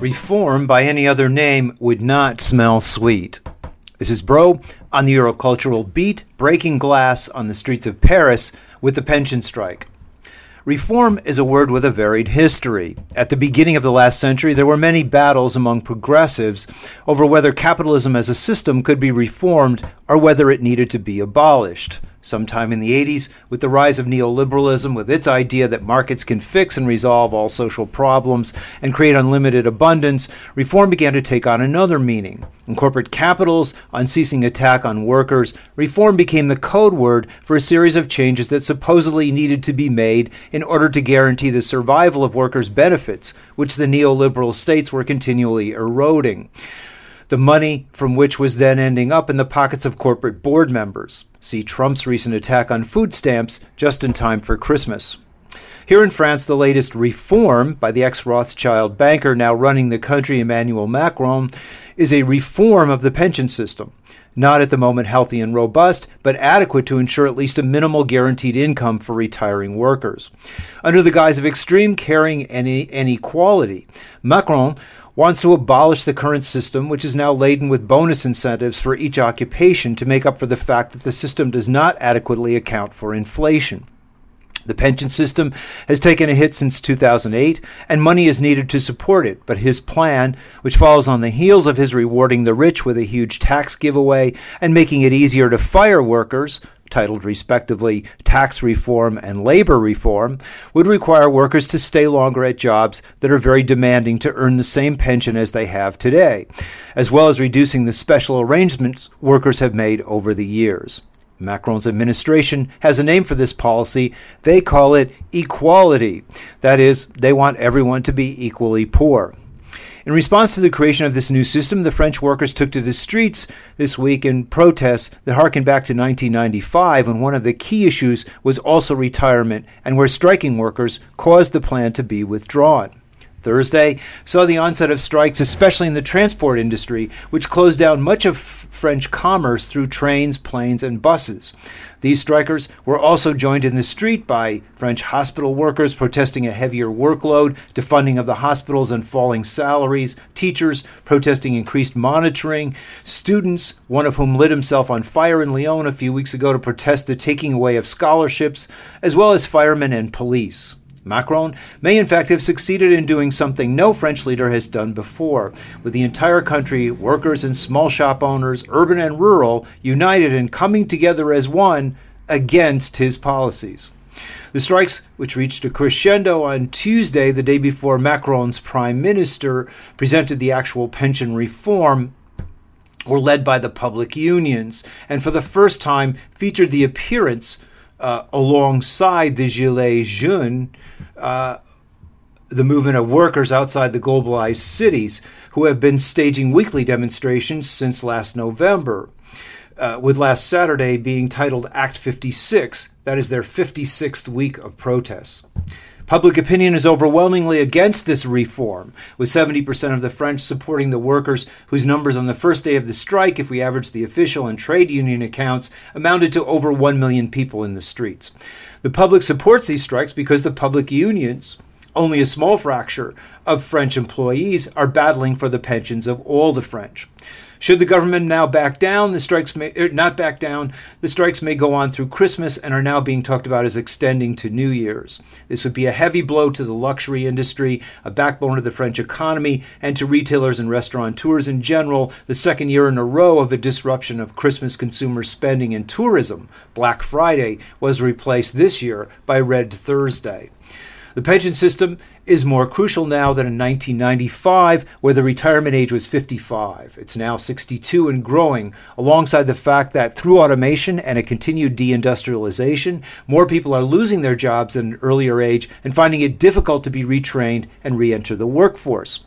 Reform by any other name would not smell sweet. This is Broe on the Eurocultural Beat, breaking glass on the streets of Paris with the pension strike. Reform is a word with a varied history. At the beginning of the last century, there were many battles among progressives over whether capitalism as a system could be reformed or whether it needed to be abolished sometime in the 80s with the rise of neoliberalism, with its idea that markets can fix and resolve all social problems and create unlimited abundance, reform began to take on another meaning. In corporate capital's unceasing attack on workers, reform became the code word for a series of changes that supposedly needed to be made in order to guarantee the survival of workers' benefits, which the neoliberal states were continually eroding the money from which was then ending up in the pockets of corporate board members. See Trump's recent attack on food stamps just in time for Christmas. Here in France, the latest reform by the ex Rothschild banker now running the country, Emmanuel Macron, is a reform of the pension system. Not at the moment healthy and robust, but adequate to ensure at least a minimal guaranteed income for retiring workers. Under the guise of extreme caring and inequality, Macron wants to abolish the current system, which is now laden with bonus incentives for each occupation to make up for the fact that the system does not adequately account for inflation. The pension system has taken a hit since 2008, and money is needed to support it. But his plan, which follows on the heels of his rewarding the rich with a huge tax giveaway and making it easier to fire workers, titled respectively Tax Reform and Labor Reform, would require workers to stay longer at jobs that are very demanding to earn the same pension as they have today, as well as reducing the special arrangements workers have made over the years. Macron's administration has a name for this policy. They call it equality. That is, they want everyone to be equally poor. In response to the creation of this new system, the French workers took to the streets this week in protests that harken back to 1995 when one of the key issues was also retirement and where striking workers caused the plan to be withdrawn. Thursday saw the onset of strikes, especially in the transport industry, which closed down much of French commerce through trains, planes, and buses. These strikers were also joined in the street by French hospital workers protesting a heavier workload, defunding of the hospitals, and falling salaries, teachers protesting increased monitoring, students, one of whom lit himself on fire in Lyon a few weeks ago to protest the taking away of scholarships, as well as firemen and police. Macron may in fact have succeeded in doing something no French leader has done before, with the entire country, workers and small shop owners, urban and rural, united and coming together as one against his policies. The strikes, which reached a crescendo on Tuesday, the day before Macron's prime minister presented the actual pension reform, were led by the public unions, and for the first time featured the appearance uh, alongside the Gilets jaunes, uh, the movement of workers outside the globalized cities who have been staging weekly demonstrations since last November. Uh, with last Saturday being titled Act 56, that is their 56th week of protests. Public opinion is overwhelmingly against this reform, with 70% of the French supporting the workers, whose numbers on the first day of the strike, if we average the official and trade union accounts, amounted to over 1 million people in the streets. The public supports these strikes because the public unions, only a small fraction of French employees, are battling for the pensions of all the French. Should the government now back down, the strikes may er, not back down. The strikes may go on through Christmas and are now being talked about as extending to New Year's. This would be a heavy blow to the luxury industry, a backbone of the French economy, and to retailers and restaurateurs in general. The second year in a row of a disruption of Christmas consumer spending and tourism. Black Friday was replaced this year by Red Thursday. The pension system is more crucial now than in 1995, where the retirement age was 55. It's now 62 and growing, alongside the fact that through automation and a continued deindustrialization, more people are losing their jobs at an earlier age and finding it difficult to be retrained and re enter the workforce.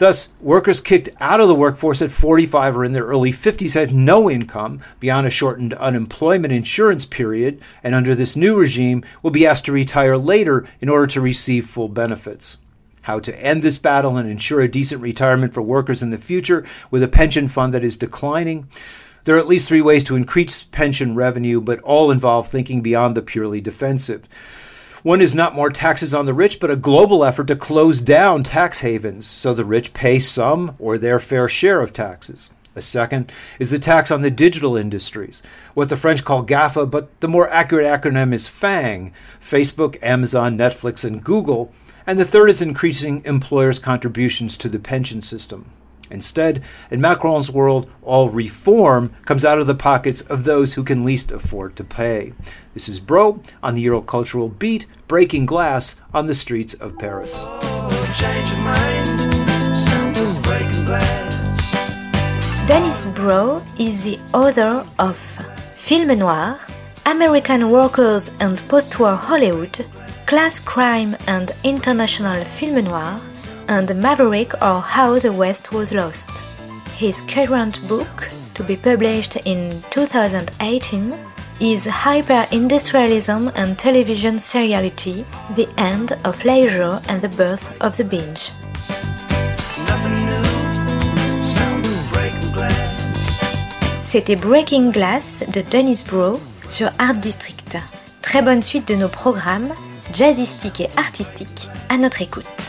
Thus, workers kicked out of the workforce at 45 or in their early 50s had no income beyond a shortened unemployment insurance period, and under this new regime will be asked to retire later in order to receive full benefits. How to end this battle and ensure a decent retirement for workers in the future with a pension fund that is declining. There are at least three ways to increase pension revenue, but all involve thinking beyond the purely defensive. One is not more taxes on the rich, but a global effort to close down tax havens so the rich pay some or their fair share of taxes. A second is the tax on the digital industries, what the French call GAFA, but the more accurate acronym is FANG Facebook, Amazon, Netflix, and Google. And the third is increasing employers' contributions to the pension system. Instead, in Macron's world, all reform comes out of the pockets of those who can least afford to pay. This is Broe on the Eurocultural Beat, breaking glass on the streets of Paris. Dennis Broe is the author of Film Noir, American Workers and Post-War Hollywood, Class Crime and International Film Noir, and Maverick or How the West Was Lost. His current book, to be published in 2018, is Hyper-Industrialism and Television Seriality, The End of Leisure and the Birth of the Binge. C'était Breaking Glass de Dennis Broe sur Art District. Très bonne suite de nos programmes, jazzistiques et artistiques, à notre écoute.